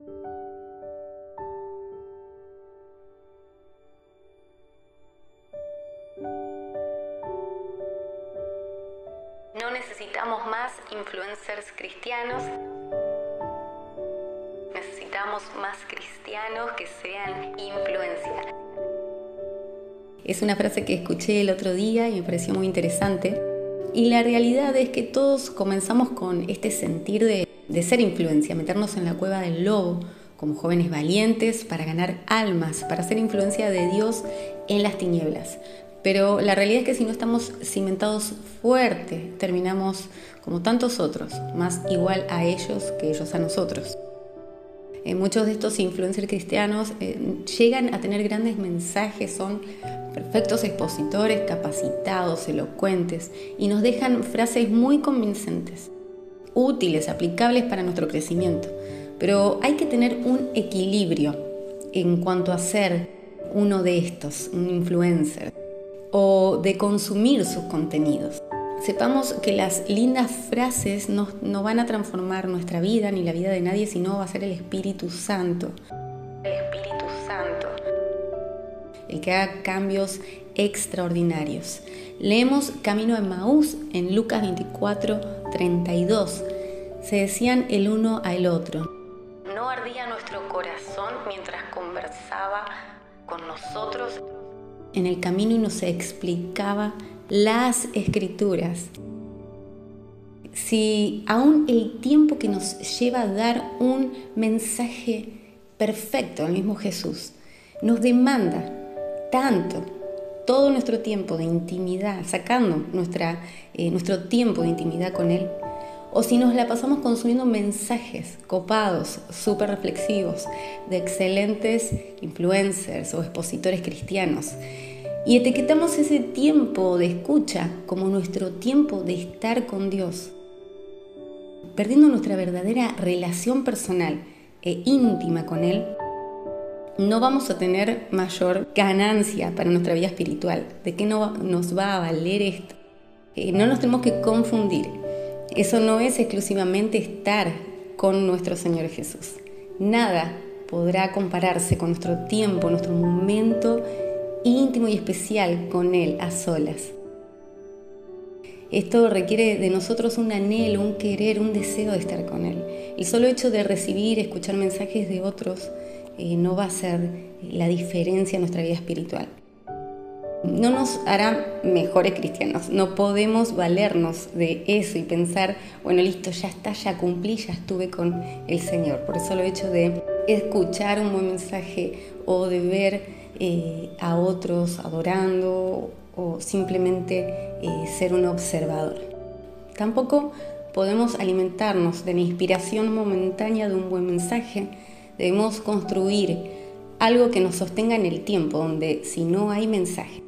No necesitamos más influencers cristianos. Necesitamos más cristianos que sean influencia. Es una frase que escuché el otro día y me pareció muy interesante. Y la realidad es que todos comenzamos con este sentir de, de ser influencia, meternos en la cueva del lobo como jóvenes valientes para ganar almas, para ser influencia de Dios en las tinieblas. Pero la realidad es que si no estamos cimentados fuerte, terminamos como tantos otros, más igual a ellos que ellos a nosotros. Eh, muchos de estos influencers cristianos eh, llegan a tener grandes mensajes, son perfectos expositores, capacitados, elocuentes y nos dejan frases muy convincentes, útiles, aplicables para nuestro crecimiento. Pero hay que tener un equilibrio en cuanto a ser uno de estos, un influencer o de consumir sus contenidos. Sepamos que las lindas frases no, no, van a transformar nuestra vida ni la vida de nadie, sino va a ser el Espíritu Santo. El Espíritu Santo. El que haga cambios extraordinarios. Leemos Camino de Maús en Lucas 24, 32. Se decían el uno al otro. No ardía nuestro corazón mientras conversaba con nosotros en el camino y nos explicaba las escrituras. Si aún el tiempo que nos lleva a dar un mensaje perfecto al mismo Jesús nos demanda tanto todo nuestro tiempo de intimidad, sacando nuestra, eh, nuestro tiempo de intimidad con Él, o si nos la pasamos consumiendo mensajes copados, súper reflexivos, de excelentes influencers o expositores cristianos. Y etiquetamos ese tiempo de escucha como nuestro tiempo de estar con Dios, perdiendo nuestra verdadera relación personal e íntima con Él, no vamos a tener mayor ganancia para nuestra vida espiritual. ¿De qué no nos va a valer esto? Eh, no nos tenemos que confundir. Eso no es exclusivamente estar con nuestro Señor Jesús. Nada podrá compararse con nuestro tiempo, nuestro momento íntimo y especial con Él a solas. Esto requiere de nosotros un anhelo, un querer, un deseo de estar con Él. El solo hecho de recibir, escuchar mensajes de otros, eh, no va a ser la diferencia en nuestra vida espiritual no nos hará mejores cristianos. No podemos valernos de eso y pensar, bueno, listo, ya está, ya cumplí, ya estuve con el Señor. Por eso lo hecho de escuchar un buen mensaje o de ver eh, a otros adorando o simplemente eh, ser un observador. Tampoco podemos alimentarnos de la inspiración momentánea de un buen mensaje. Debemos construir algo que nos sostenga en el tiempo, donde si no hay mensaje,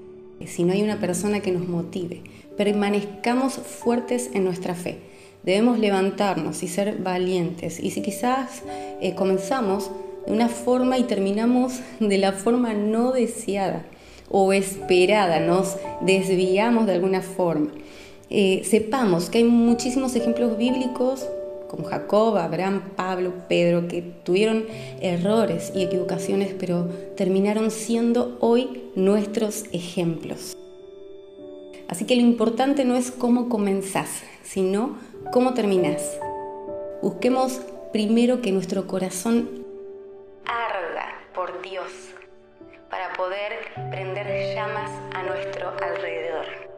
si no hay una persona que nos motive, permanezcamos fuertes en nuestra fe. Debemos levantarnos y ser valientes. Y si quizás eh, comenzamos de una forma y terminamos de la forma no deseada o esperada, nos desviamos de alguna forma. Eh, sepamos que hay muchísimos ejemplos bíblicos como Jacob, Abraham, Pablo, Pedro, que tuvieron errores y equivocaciones, pero terminaron siendo hoy nuestros ejemplos. Así que lo importante no es cómo comenzás, sino cómo terminás. Busquemos primero que nuestro corazón arda por Dios para poder prender llamas a nuestro alrededor.